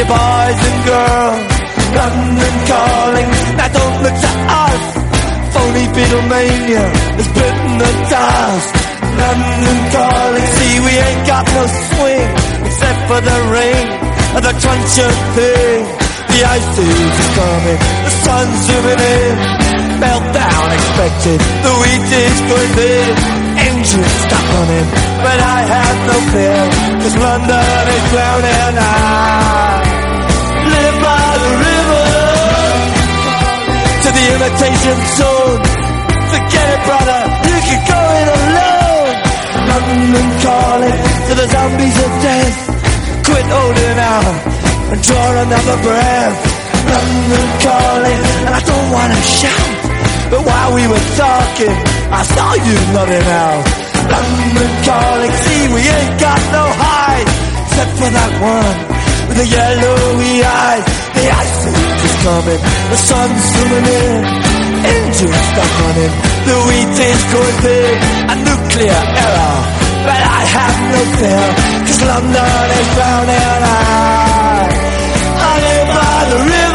you boys and girls. London calling, now don't look to us. Phony Beatlemania has bitten the dust. London calling, see we ain't got no swing except for the rain and the crunch of thing. The ice age is coming, the sun's zooming in. Meltdown expected, the wheat is going big. Engines stop running, but I have no fear, cause London is drowning. I to the imitation zone. Forget it, brother, you can go it alone. London calling to the zombies of death. Quit holding out and draw another breath. London calling, and I don't wanna shout. But while we were talking, I saw you nodding out. London calling, see we ain't got no hide, except for that one with the yellowy eyes. The ice is coming, the sun's zooming in, engines stop running, the wheat is going big, a nuclear error. But I have no fear, cause London is drowning. I, I live by the river.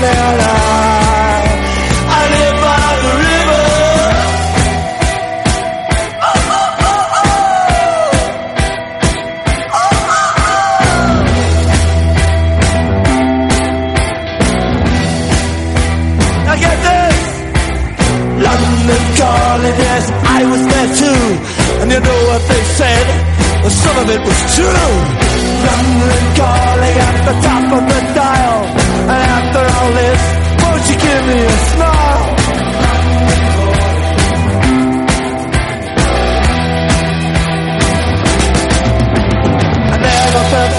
now.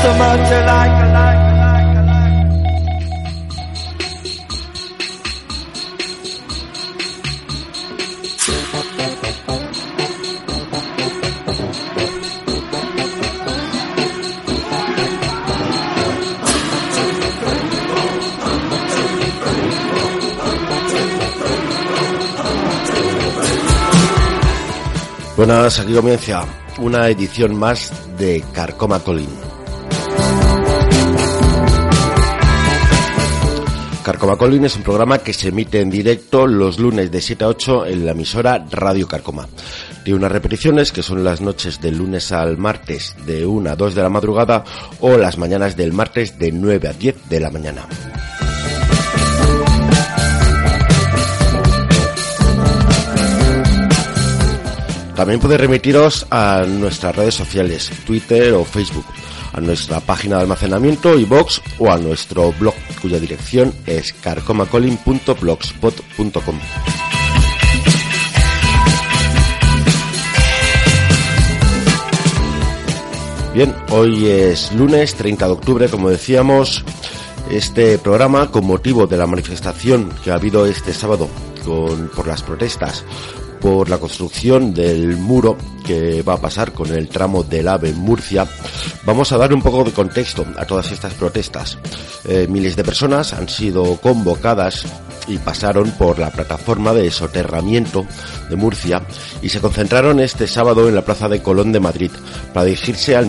So much. Buenas, aquí comienza una edición más de Carcoma Colin. Carcoma Colin es un programa que se emite en directo los lunes de 7 a 8 en la emisora Radio Carcoma. Tiene unas repeticiones que son las noches del lunes al martes de 1 a 2 de la madrugada o las mañanas del martes de 9 a 10 de la mañana. También podéis remitiros a nuestras redes sociales, Twitter o Facebook, a nuestra página de almacenamiento, iBox o a nuestro blog, cuya dirección es carcomacolin.blogspot.com. Bien, hoy es lunes 30 de octubre, como decíamos, este programa con motivo de la manifestación que ha habido este sábado con, por las protestas por la construcción del muro que va a pasar con el tramo del AVE en Murcia, vamos a dar un poco de contexto a todas estas protestas. Eh, miles de personas han sido convocadas y pasaron por la plataforma de soterramiento de Murcia y se concentraron este sábado en la Plaza de Colón de Madrid para dirigirse al,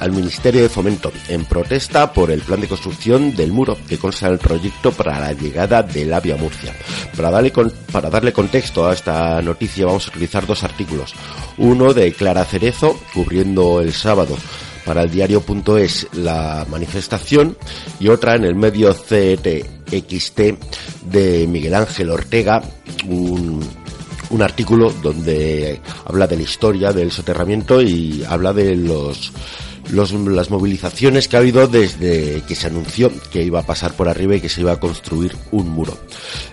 al Ministerio de Fomento en protesta por el plan de construcción del muro que consta en el proyecto para la llegada del AVIA Murcia. Para darle, para darle contexto a esta noticia vamos a utilizar dos artículos. Uno de Clara Cerezo, cubriendo el sábado para el diario.es la manifestación y otra en el medio CETXT de Miguel Ángel Ortega, un artículo donde habla de la historia del soterramiento y habla de los las movilizaciones que ha habido desde que se anunció que iba a pasar por arriba y que se iba a construir un muro.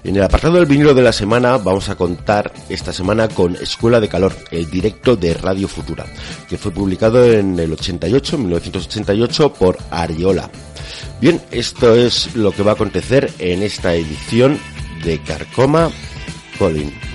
En el apartado del vinilo de la semana vamos a contar esta semana con Escuela de Calor, el directo de Radio Futura, que fue publicado en el 88, 1988 por Ariola. Bien, esto es lo que va a acontecer en esta edición de Carcoma Colin.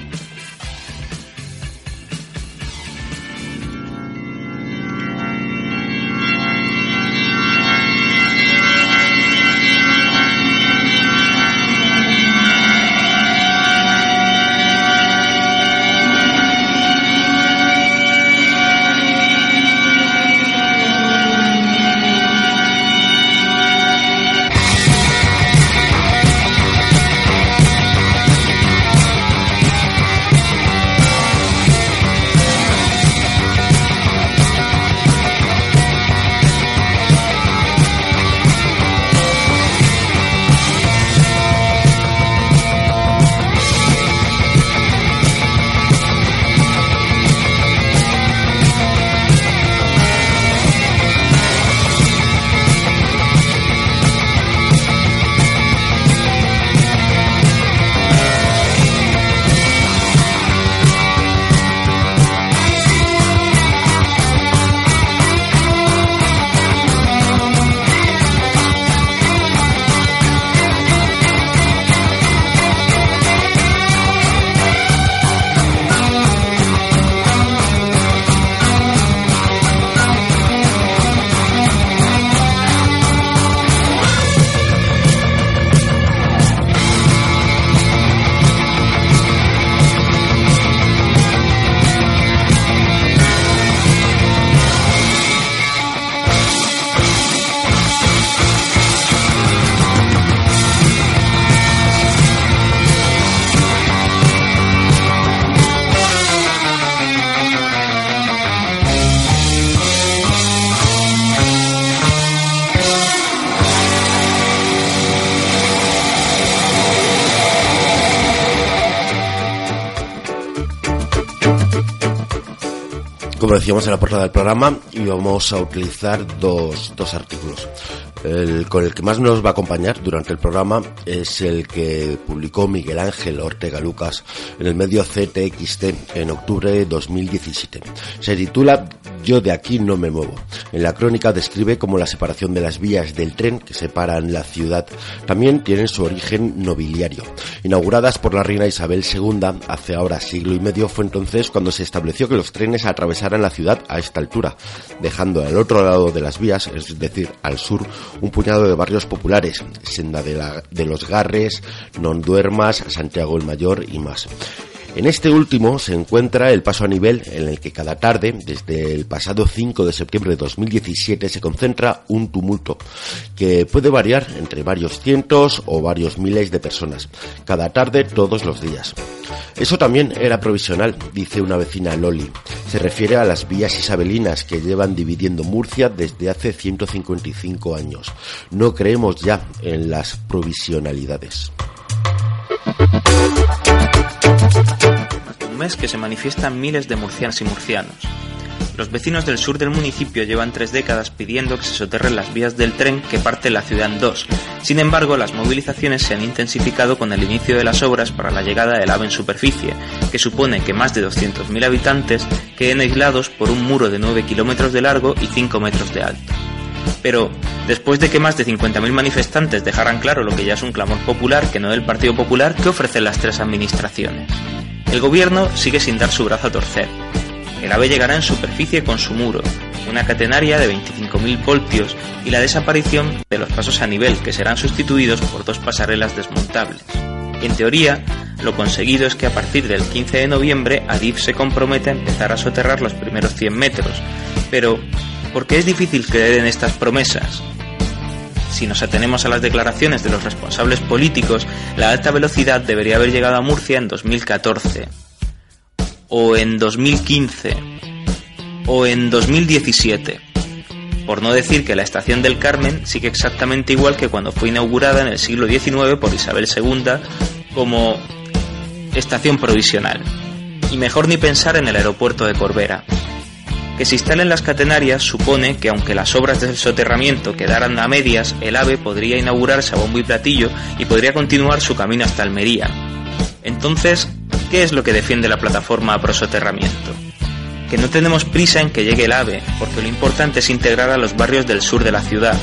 Decíamos en la portada del programa, íbamos a utilizar dos, dos artículos. El con el que más nos va a acompañar durante el programa es el que publicó Miguel Ángel Ortega Lucas en el medio CTXT en octubre de 2017. Se titula Yo de aquí no me muevo. En la crónica describe cómo la separación de las vías del tren que separan la ciudad también tienen su origen nobiliario. Inauguradas por la reina Isabel II hace ahora siglo y medio fue entonces cuando se estableció que los trenes atravesaran la ciudad a esta altura, dejando al otro lado de las vías, es decir, al sur, un puñado de barrios populares, Senda de, de los Garres, Non Duermas, Santiago el Mayor y más. En este último se encuentra el paso a nivel en el que cada tarde, desde el pasado 5 de septiembre de 2017, se concentra un tumulto que puede variar entre varios cientos o varios miles de personas, cada tarde todos los días. Eso también era provisional, dice una vecina Loli. Se refiere a las vías isabelinas que llevan dividiendo Murcia desde hace 155 años. No creemos ya en las provisionalidades un mes que se manifiestan miles de murcianas y murcianos. Los vecinos del sur del municipio llevan tres décadas pidiendo que se soterren las vías del tren que parte la ciudad en dos. Sin embargo, las movilizaciones se han intensificado con el inicio de las obras para la llegada del AVE en superficie, que supone que más de 200.000 habitantes queden aislados por un muro de 9 kilómetros de largo y 5 metros de alto. Pero, después de que más de 50.000 manifestantes dejaran claro lo que ya es un clamor popular que no del Partido Popular, ¿qué ofrecen las tres administraciones? El gobierno sigue sin dar su brazo a torcer. El AVE llegará en superficie con su muro, una catenaria de 25.000 voltios y la desaparición de los pasos a nivel que serán sustituidos por dos pasarelas desmontables. En teoría, lo conseguido es que a partir del 15 de noviembre Adif se compromete a empezar a soterrar los primeros 100 metros. Pero, ¿por qué es difícil creer en estas promesas? Si nos atenemos a las declaraciones de los responsables políticos, la alta velocidad debería haber llegado a Murcia en 2014, o en 2015, o en 2017 por no decir que la estación del Carmen sigue exactamente igual que cuando fue inaugurada en el siglo XIX por Isabel II como estación provisional. Y mejor ni pensar en el aeropuerto de Corbera. Que se instalen las catenarias supone que aunque las obras del soterramiento quedaran a medias, el AVE podría inaugurarse a bombo y platillo y podría continuar su camino hasta Almería. Entonces, ¿qué es lo que defiende la plataforma pro soterramiento? que no tenemos prisa en que llegue el AVE, porque lo importante es integrar a los barrios del sur de la ciudad.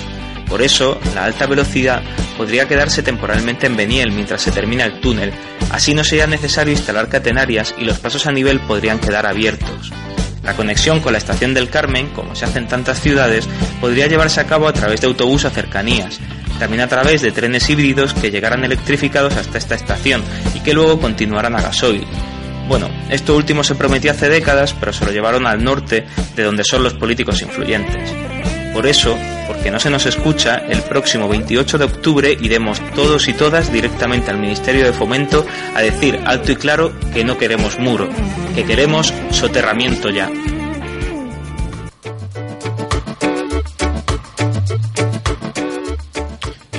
Por eso, la alta velocidad podría quedarse temporalmente en Beniel mientras se termina el túnel, así no sería necesario instalar catenarias y los pasos a nivel podrían quedar abiertos. La conexión con la estación del Carmen, como se hace en tantas ciudades, podría llevarse a cabo a través de autobús a cercanías, también a través de trenes híbridos que llegaran electrificados hasta esta estación y que luego continuaran a gasoil. Bueno, esto último se prometió hace décadas, pero se lo llevaron al norte, de donde son los políticos influyentes. Por eso, porque no se nos escucha, el próximo 28 de octubre iremos todos y todas directamente al Ministerio de Fomento a decir alto y claro que no queremos muro, que queremos soterramiento ya.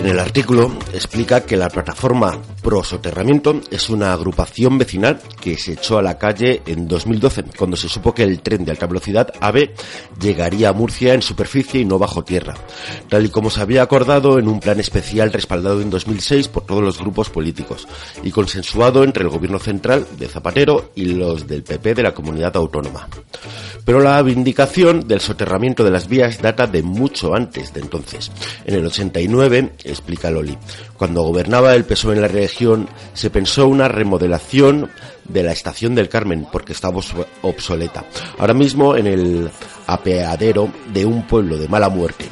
En el artículo explica que la plataforma Pro Soterramiento es una agrupación vecinal que se echó a la calle en 2012 cuando se supo que el tren de alta velocidad AVE llegaría a Murcia en superficie y no bajo tierra, tal y como se había acordado en un plan especial respaldado en 2006 por todos los grupos políticos y consensuado entre el gobierno central de Zapatero y los del PP de la comunidad autónoma. Pero la vindicación del soterramiento de las vías data de mucho antes de entonces. En el 89 explica Loli. Cuando gobernaba el PSOE en la región, se pensó una remodelación de la estación del Carmen porque estaba obsoleta. Ahora mismo en el apeadero de un pueblo de mala muerte.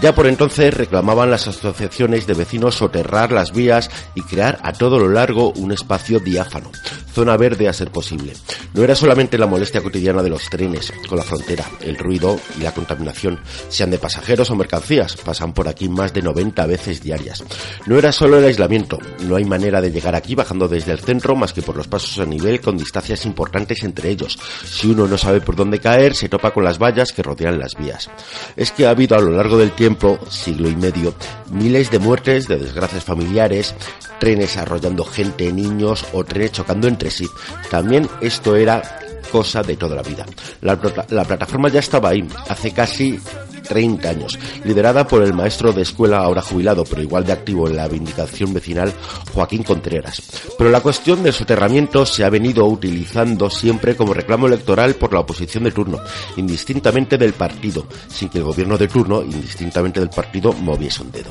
Ya por entonces reclamaban las asociaciones de vecinos soterrar las vías y crear a todo lo largo un espacio diáfano, zona verde a ser posible. No era solamente la molestia cotidiana de los trenes con la frontera, el ruido y la contaminación, sean de pasajeros o mercancías, pasan por aquí más de 90 veces diarias. No era solo el aislamiento, no hay manera de llegar aquí bajando desde el centro más que por los pasos a nivel con distancias importantes entre ellos. Si uno no sabe por dónde caer, se topa con las vallas que rodean las vías. Es que ha habido a lo largo del tiempo siglo y medio, miles de muertes, de desgracias familiares, trenes arrollando gente, niños o trenes chocando entre sí. También esto era cosa de toda la vida. La, la, plataforma ya estaba ahí, hace casi 30 años, liderada por el maestro de escuela ahora jubilado, pero igual de activo en la vindicación vecinal, Joaquín Contreras. Pero la cuestión del soterramiento se ha venido utilizando siempre como reclamo electoral por la oposición de turno, indistintamente del partido, sin que el gobierno de turno, indistintamente del partido, moviese un dedo.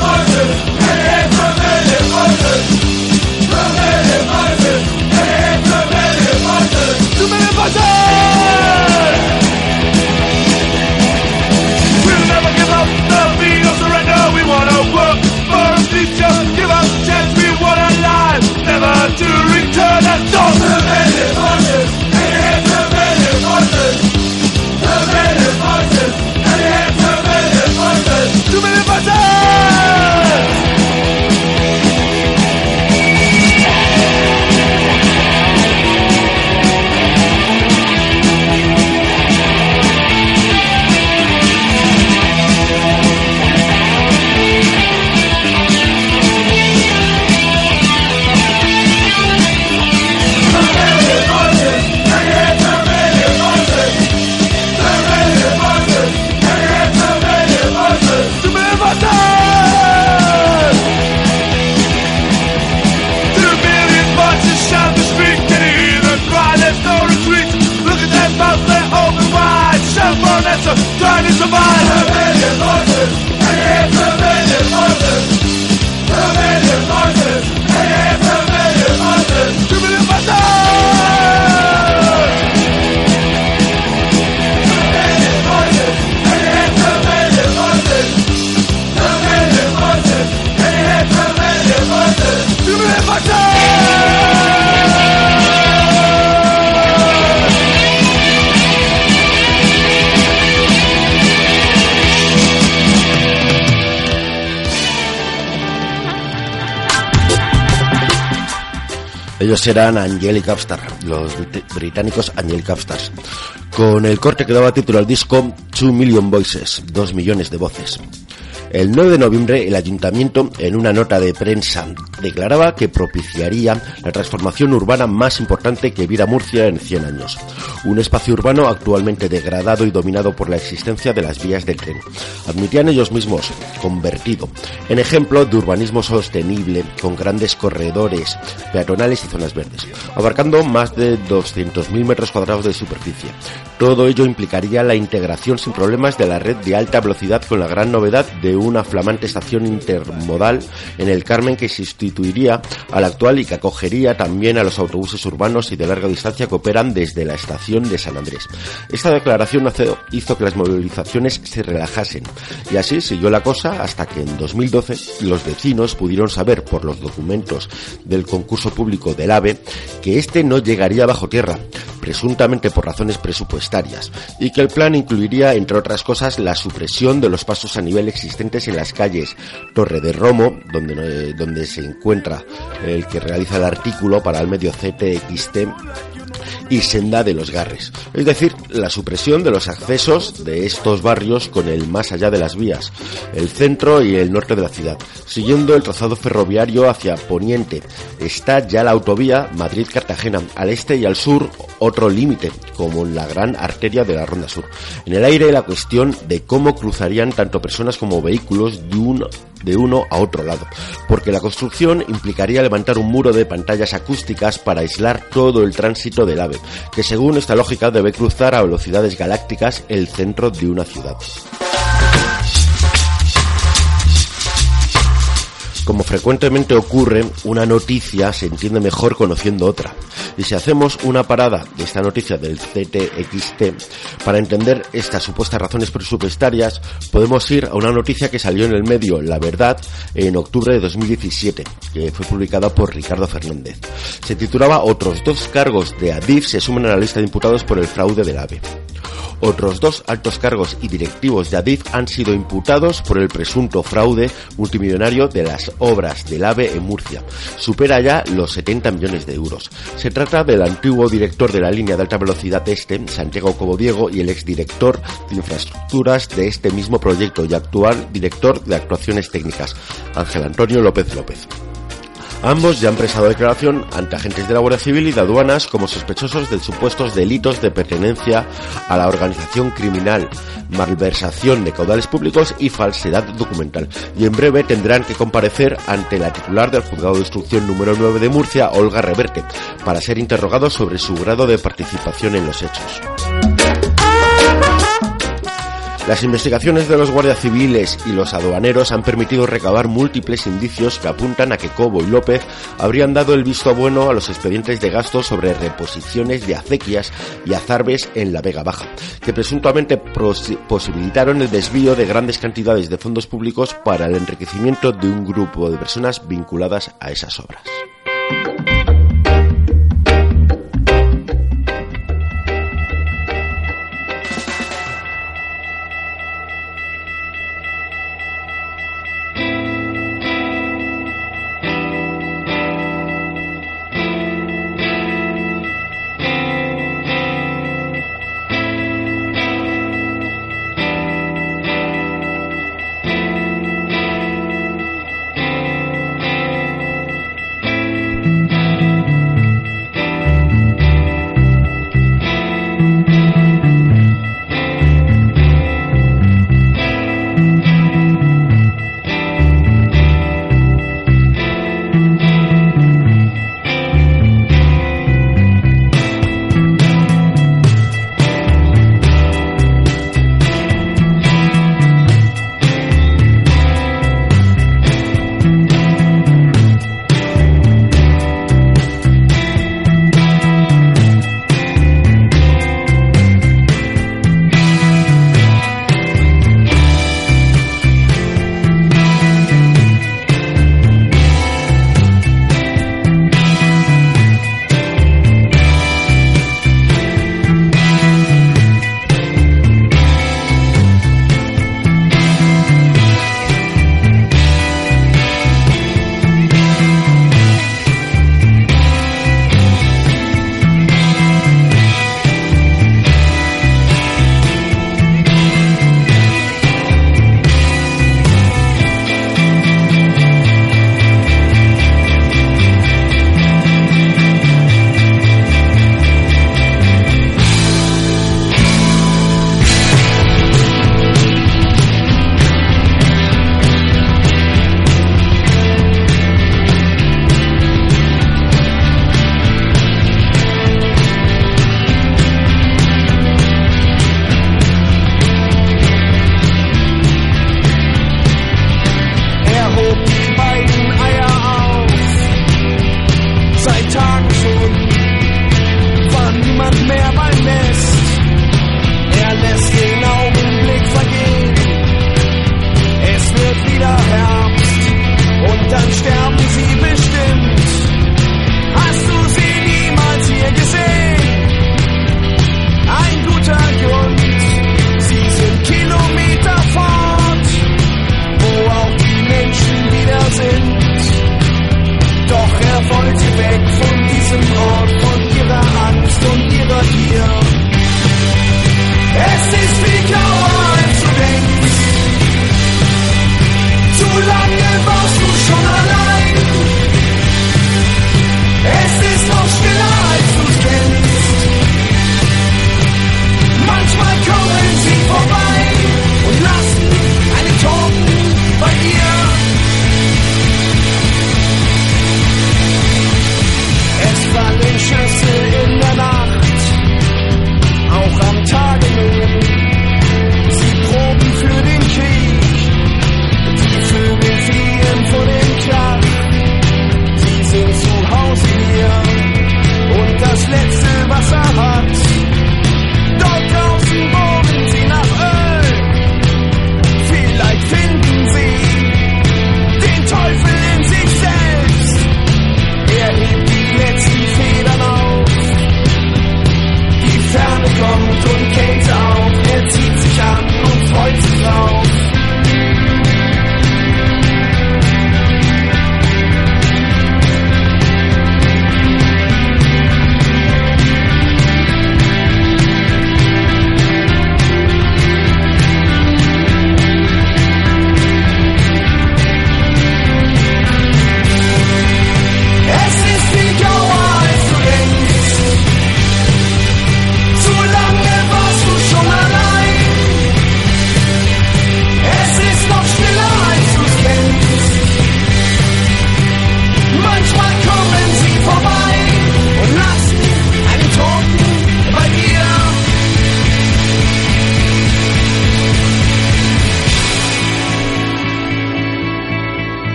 Lord. Ellos eran Angelic los británicos Angelic Upstars, con el corte que daba título al disco Two Million Voices, dos millones de voces. El 9 de noviembre el ayuntamiento, en una nota de prensa, declaraba que propiciaría la transformación urbana más importante que viera Murcia en 100 años. Un espacio urbano actualmente degradado y dominado por la existencia de las vías del tren. Admitían ellos mismos, convertido en ejemplo de urbanismo sostenible, con grandes corredores peatonales y zonas verdes, abarcando más de 200.000 metros cuadrados de superficie. Todo ello implicaría la integración sin problemas de la red de alta velocidad con la gran novedad de una flamante estación intermodal en el Carmen que sustituiría a la actual y que acogería también a los autobuses urbanos y de larga distancia que operan desde la estación de San Andrés. Esta declaración hizo que las movilizaciones se relajasen y así siguió la cosa hasta que en 2012 los vecinos pudieron saber por los documentos del concurso público del AVE que este no llegaría bajo tierra, presuntamente por razones presupuestarias, y que el plan incluiría, entre otras cosas, la supresión de los pasos a nivel existentes en las calles Torre de Romo, donde, donde se encuentra el que realiza el artículo para el medio CTXT, y Senda de los Garres, es decir, la supresión de los accesos de estos barrios con el más allá de las vías, el centro y el norte de la ciudad, siguiendo el trazado ferroviario hacia poniente. Está ya la autovía Madrid-Cartagena, al este y al sur otro límite, como la gran arteria de la Ronda Sur. En el aire la cuestión de cómo cruzarían tanto personas como vehículos de un de uno a otro lado, porque la construcción implicaría levantar un muro de pantallas acústicas para aislar todo el tránsito del AVE, que según esta lógica debe cruzar a velocidades galácticas el centro de una ciudad. Como frecuentemente ocurre, una noticia se entiende mejor conociendo otra. Y si hacemos una parada de esta noticia del CTXT para entender estas supuestas razones presupuestarias, podemos ir a una noticia que salió en el medio La Verdad en octubre de 2017, que fue publicada por Ricardo Fernández. Se titulaba Otros dos cargos de Adif se suman a la lista de imputados por el fraude del AVE. Otros dos altos cargos y directivos de Adif han sido imputados por el presunto fraude multimillonario de las obras del AVE en Murcia. Supera ya los 70 millones de euros. Se trata del antiguo director de la línea de alta velocidad este, Santiago Cobodiego, y el exdirector de infraestructuras de este mismo proyecto y actual director de actuaciones técnicas, Ángel Antonio López López. Ambos ya han prestado declaración ante agentes de la Guardia Civil y de aduanas como sospechosos de supuestos delitos de pertenencia a la organización criminal, malversación de caudales públicos y falsedad documental. Y en breve tendrán que comparecer ante la titular del juzgado de instrucción número 9 de Murcia, Olga Reverte, para ser interrogados sobre su grado de participación en los hechos. Las investigaciones de los guardias civiles y los aduaneros han permitido recabar múltiples indicios que apuntan a que Cobo y López habrían dado el visto bueno a los expedientes de gasto sobre reposiciones de acequias y azarbes en la Vega Baja, que presuntamente posibilitaron el desvío de grandes cantidades de fondos públicos para el enriquecimiento de un grupo de personas vinculadas a esas obras.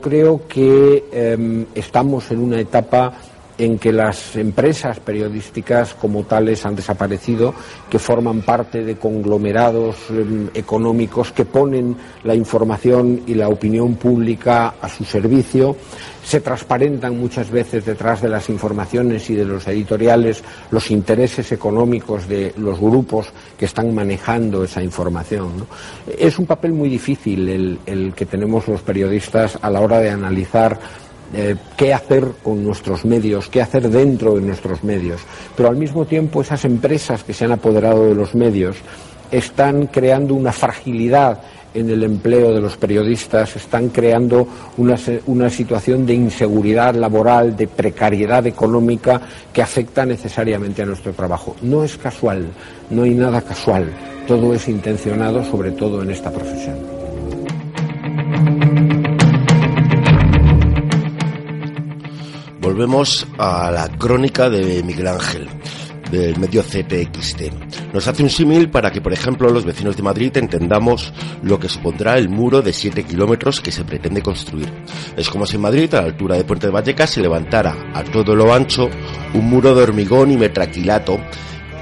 Creo que em, estamos en una etapa en que las empresas periodísticas como tales han desaparecido, que forman parte de conglomerados em, económicos que ponen la información y la opinión pública a su servicio, se transparentan muchas veces detrás de las informaciones y de los editoriales los intereses económicos de los grupos que están manejando esa información. Es un papel muy difícil el que tenemos los periodistas a la hora de analizar eh, qué hacer con nuestros medios, qué hacer dentro de nuestros medios. Pero al mismo tiempo esas empresas que se han apoderado de los medios están creando una fragilidad en el empleo de los periodistas, están creando una, una, situación de inseguridad laboral, de precariedad económica que afecta necesariamente a nuestro trabajo. No es casual, no hay nada casual, todo es intencionado, sobre todo en esta profesión. Volvemos a la crónica de Miguel Ángel del medio CPXT. Nos hace un símil para que, por ejemplo, los vecinos de Madrid entendamos lo que supondrá el muro de 7 kilómetros que se pretende construir. Es como si en Madrid, a la altura de Puente de Vallecas, se levantara a todo lo ancho un muro de hormigón y metraquilato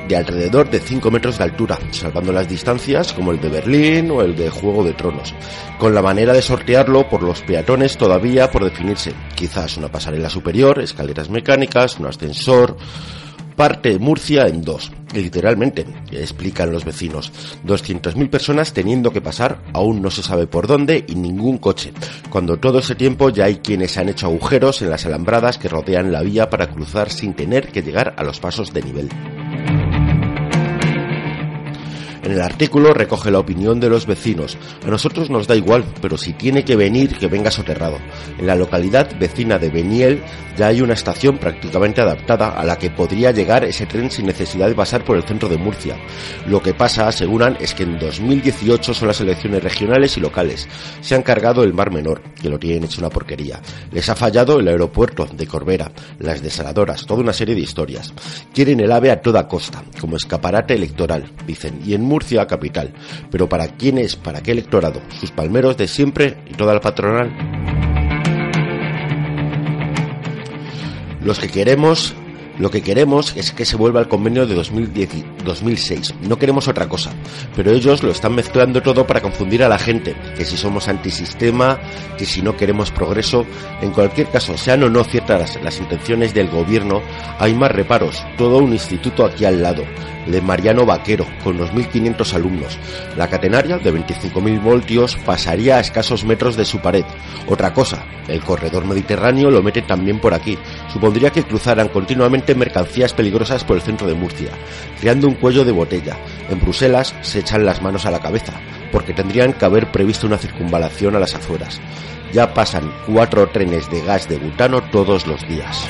de alrededor de 5 metros de altura, salvando las distancias como el de Berlín o el de Juego de Tronos, con la manera de sortearlo por los peatones todavía por definirse. Quizás una pasarela superior, escaleras mecánicas, un ascensor, parte Murcia en dos, literalmente, explican los vecinos. 200.000 personas teniendo que pasar, aún no se sabe por dónde y ningún coche, cuando todo ese tiempo ya hay quienes han hecho agujeros en las alambradas que rodean la vía para cruzar sin tener que llegar a los pasos de nivel. En el artículo recoge la opinión de los vecinos. A nosotros nos da igual, pero si tiene que venir, que venga soterrado. En la localidad vecina de Beniel ya hay una estación prácticamente adaptada a la que podría llegar ese tren sin necesidad de pasar por el centro de Murcia. Lo que pasa, aseguran, es que en 2018 son las elecciones regionales y locales. Se han cargado el Mar Menor, que lo tienen hecho una porquería. Les ha fallado el aeropuerto de Corbera, las desaladoras, toda una serie de historias. Quieren el AVE a toda costa, como escaparate electoral, dicen, y en Murcia capital. Pero ¿para quién es? ¿Para qué electorado? ¿Sus palmeros de siempre y toda la patronal? Los que queremos lo que queremos es que se vuelva al convenio de 2006. No queremos otra cosa. Pero ellos lo están mezclando todo para confundir a la gente. Que si somos antisistema, que si no queremos progreso. En cualquier caso, sean o no ciertas las intenciones del gobierno, hay más reparos. Todo un instituto aquí al lado de Mariano Vaquero, con unos 1.500 alumnos. La catenaria, de 25.000 voltios, pasaría a escasos metros de su pared. Otra cosa, el corredor mediterráneo lo mete también por aquí. Supondría que cruzaran continuamente mercancías peligrosas por el centro de Murcia, creando un cuello de botella. En Bruselas se echan las manos a la cabeza, porque tendrían que haber previsto una circunvalación a las afueras. Ya pasan cuatro trenes de gas de butano todos los días.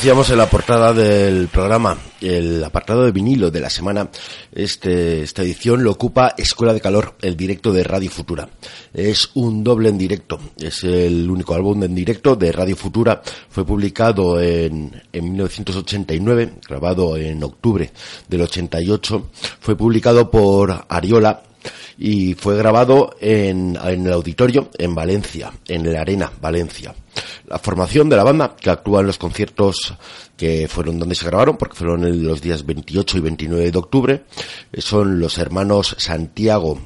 Decíamos en la portada del programa, el apartado de vinilo de la semana, este, esta edición lo ocupa Escuela de Calor, el directo de Radio Futura. Es un doble en directo, es el único álbum en directo de Radio Futura. Fue publicado en, en 1989, grabado en octubre del 88. Fue publicado por Ariola y fue grabado en, el auditorio en Valencia, en la Arena, Valencia. La formación de la banda, que actúa en los conciertos que fueron donde se grabaron, porque fueron los días 28 y 29 de octubre, son los hermanos Santiago,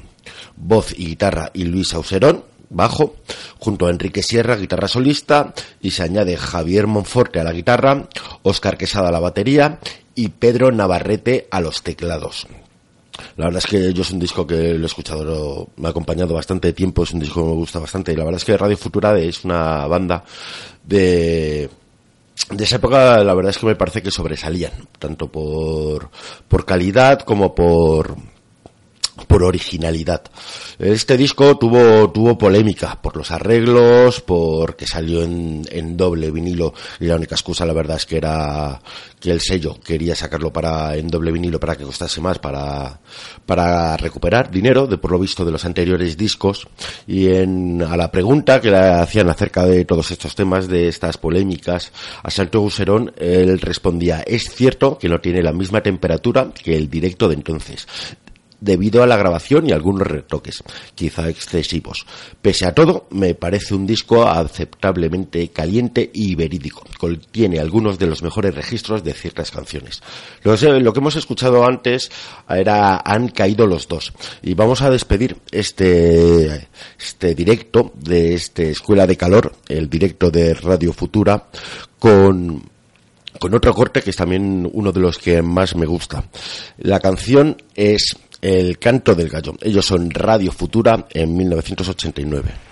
voz y guitarra, y Luis Auserón, bajo, junto a Enrique Sierra, guitarra solista, y se añade Javier Monforte a la guitarra, Óscar Quesada a la batería y Pedro Navarrete a los teclados. La verdad es que yo es un disco que lo he escuchado, me ha acompañado bastante tiempo, es un disco que me gusta bastante. Y la verdad es que Radio Futura es una banda de, de esa época, la verdad es que me parece que sobresalían, tanto por, por calidad como por, por originalidad. Este disco tuvo, tuvo polémica por los arreglos, porque salió en, en doble vinilo y la única excusa la verdad es que era que el sello quería sacarlo para, en doble vinilo para que costase más para, para recuperar dinero de por lo visto de los anteriores discos y en, a la pregunta que le hacían acerca de todos estos temas, de estas polémicas, a Santo Guserón, él respondía, es cierto que no tiene la misma temperatura que el directo de entonces debido a la grabación y algunos retoques, quizá excesivos. Pese a todo, me parece un disco aceptablemente caliente y verídico. Contiene algunos de los mejores registros de ciertas canciones. Lo, que hemos escuchado antes era Han caído los dos. Y vamos a despedir este, este directo de este Escuela de Calor, el directo de Radio Futura, con con otro corte que es también uno de los que más me gusta. La canción es el canto del gallo. Ellos son Radio Futura en 1989.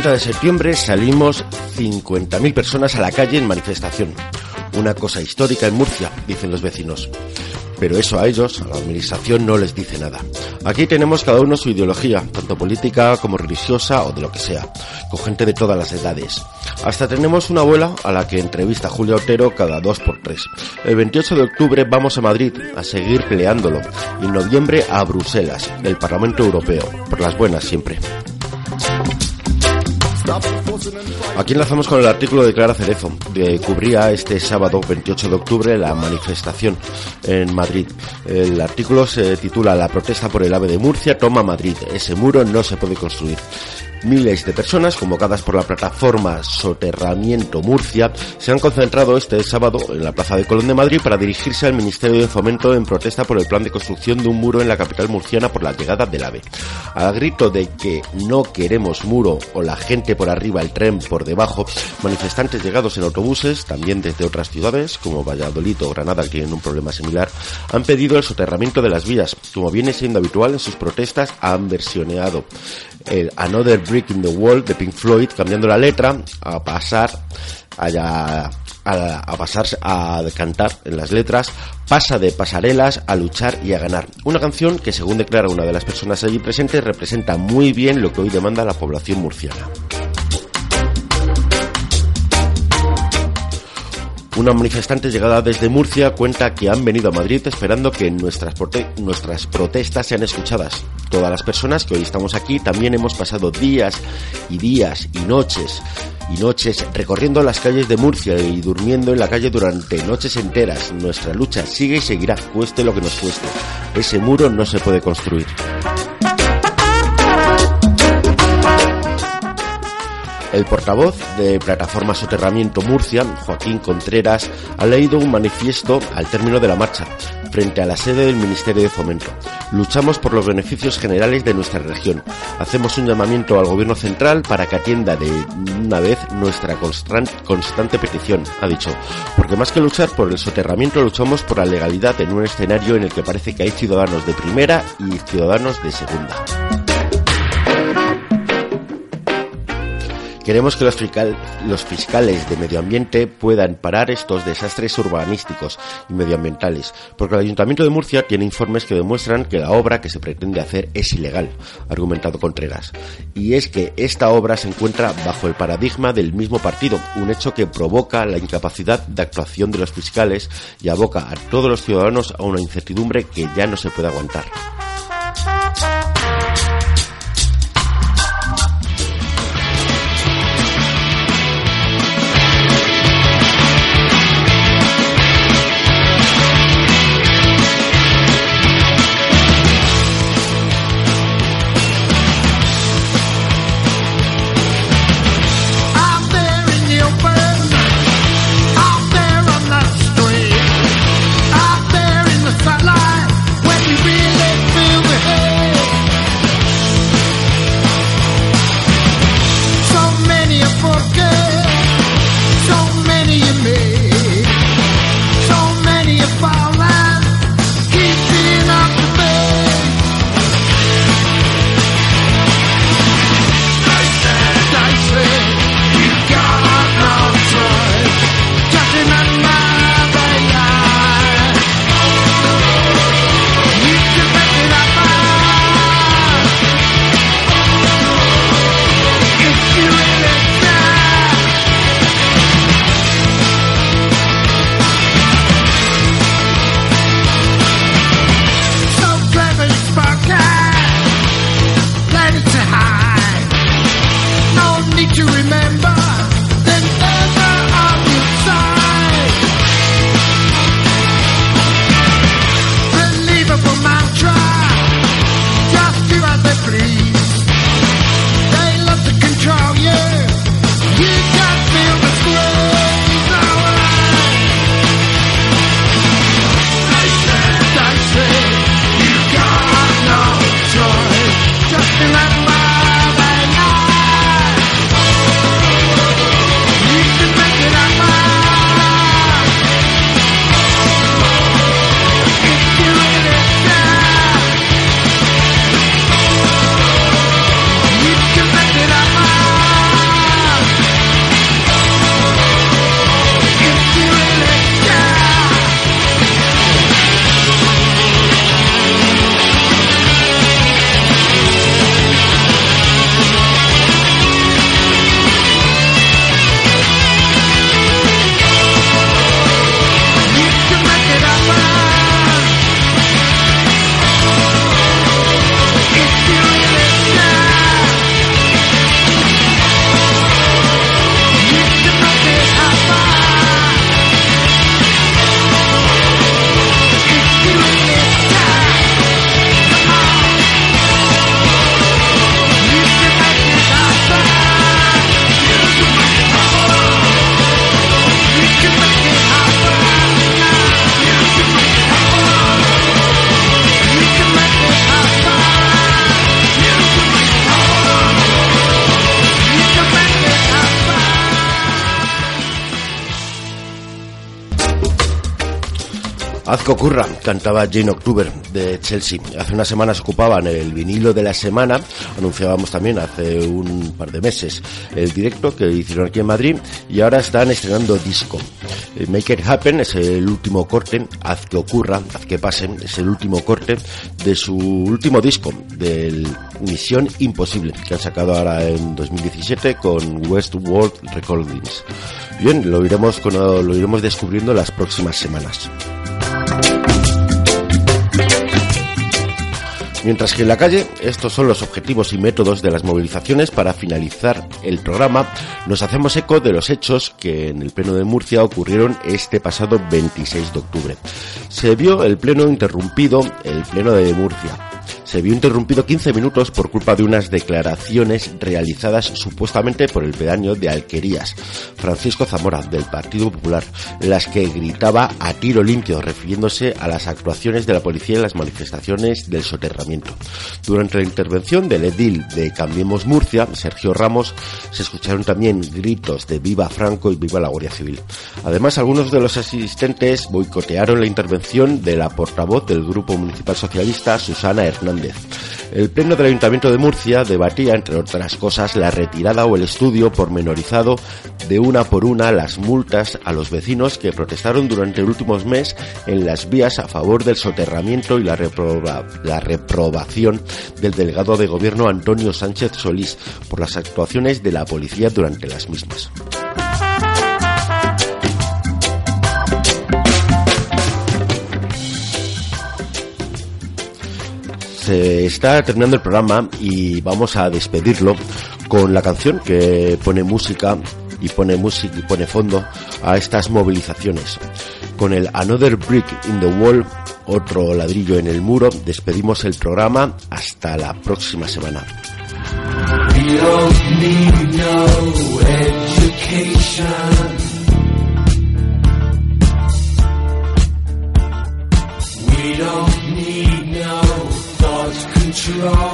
30 de septiembre salimos 50.000 personas a la calle en manifestación. Una cosa histórica en Murcia, dicen los vecinos. Pero eso a ellos, a la administración, no les dice nada. Aquí tenemos cada uno su ideología, tanto política como religiosa o de lo que sea, con gente de todas las edades. Hasta tenemos una abuela a la que entrevista Julia Otero cada dos por tres. El 28 de octubre vamos a Madrid a seguir peleándolo y en noviembre a Bruselas, el Parlamento Europeo, por las buenas siempre. Aquí enlazamos con el artículo de Clara Cerezo, que cubría este sábado 28 de octubre la manifestación en Madrid. El artículo se titula La protesta por el ave de Murcia toma Madrid. Ese muro no se puede construir. Miles de personas convocadas por la plataforma Soterramiento Murcia se han concentrado este sábado en la Plaza de Colón de Madrid para dirigirse al Ministerio de Fomento en protesta por el plan de construcción de un muro en la capital murciana por la llegada del AVE. Al grito de que no queremos muro o la gente por arriba, el tren por debajo, manifestantes llegados en autobuses, también desde otras ciudades como Valladolid o Granada que tienen un problema similar, han pedido el soterramiento de las vías. Como viene siendo habitual en sus protestas, han versioneado el Another Brick in the Wall de Pink Floyd, cambiando la letra a pasar a, a, pasar a cantar en las letras, pasa de pasarelas a luchar y a ganar. Una canción que, según declara una de las personas allí presentes, representa muy bien lo que hoy demanda la población murciana. Una manifestante llegada desde Murcia cuenta que han venido a Madrid esperando que nuestras, protestas sean escuchadas. Todas las personas que hoy estamos aquí también hemos pasado días y días y noches y noches recorriendo las calles de Murcia y durmiendo en la calle durante noches enteras. Nuestra lucha sigue y seguirá, cueste lo que nos cueste. Ese muro no se puede construir. El portavoz de Plataforma Soterramiento Murcia, Joaquín Contreras, ha leído un manifiesto al término de la marcha, frente a la sede del Ministerio de Fomento. Luchamos por los beneficios generales de nuestra región. Hacemos un llamamiento al Gobierno central para que atienda de una vez nuestra constante petición, ha dicho. Porque más que luchar por el soterramiento, luchamos por la legalidad en un escenario en el que parece que hay ciudadanos de primera y ciudadanos de segunda. Queremos que los, fiscales de medio ambiente puedan parar estos desastres urbanísticos y medioambientales, porque el Ayuntamiento de Murcia tiene informes que demuestran que la obra que se pretende hacer es ilegal, argumentado Contreras. Y es que esta obra se encuentra bajo el paradigma del mismo partido, un hecho que provoca la incapacidad de actuación de los fiscales y aboca a todos los ciudadanos a una incertidumbre que ya no se puede aguantar. Que ocurra, cantaba Jane October de Chelsea. Hace unas semanas ocupaban el vinilo de la semana, anunciábamos también hace un par de meses el directo que hicieron aquí en Madrid y ahora están estrenando disco. Eh, Make It Happen es el último corte, Haz que ocurra, haz que pasen, es el último corte de su último disco, del Misión Imposible, que han sacado ahora en 2017 con Westworld Recordings. Bien, lo iremos, lo iremos descubriendo las próximas semanas. Mientras que en la calle, estos son los objetivos y métodos de las movilizaciones para finalizar el programa, nos hacemos eco de los hechos que en el Pleno de Murcia ocurrieron este pasado 26 de octubre. Se vio el Pleno interrumpido, el Pleno de Murcia, se vio interrumpido 15 minutos por culpa de unas declaraciones realizadas supuestamente por el pedáneo de Alquerías, Francisco Zamora, del Partido Popular, las que gritaba a tiro limpio, refiriéndose a las actuaciones de la policía en las manifestaciones del soterramiento. Durante la intervención del edil de Cambiemos Murcia, Sergio Ramos, se escucharon también gritos de Viva Franco y Viva la Guardia Civil. Además, algunos de los asistentes boicotearon la intervención de la portavoz del Grupo Municipal Socialista, Susana Hernández el Pleno del Ayuntamiento de Murcia debatía, entre otras cosas, la retirada o el estudio pormenorizado de una por una las multas a los vecinos que protestaron durante el último mes en las vías a favor del soterramiento y la, la reprobación del delegado de gobierno Antonio Sánchez Solís por las actuaciones de la policía durante las mismas. Se está terminando el programa y vamos a despedirlo con la canción que pone música y pone música y pone fondo a estas movilizaciones. Con el Another Brick in the Wall, otro ladrillo en el muro, despedimos el programa hasta la próxima semana. Control. No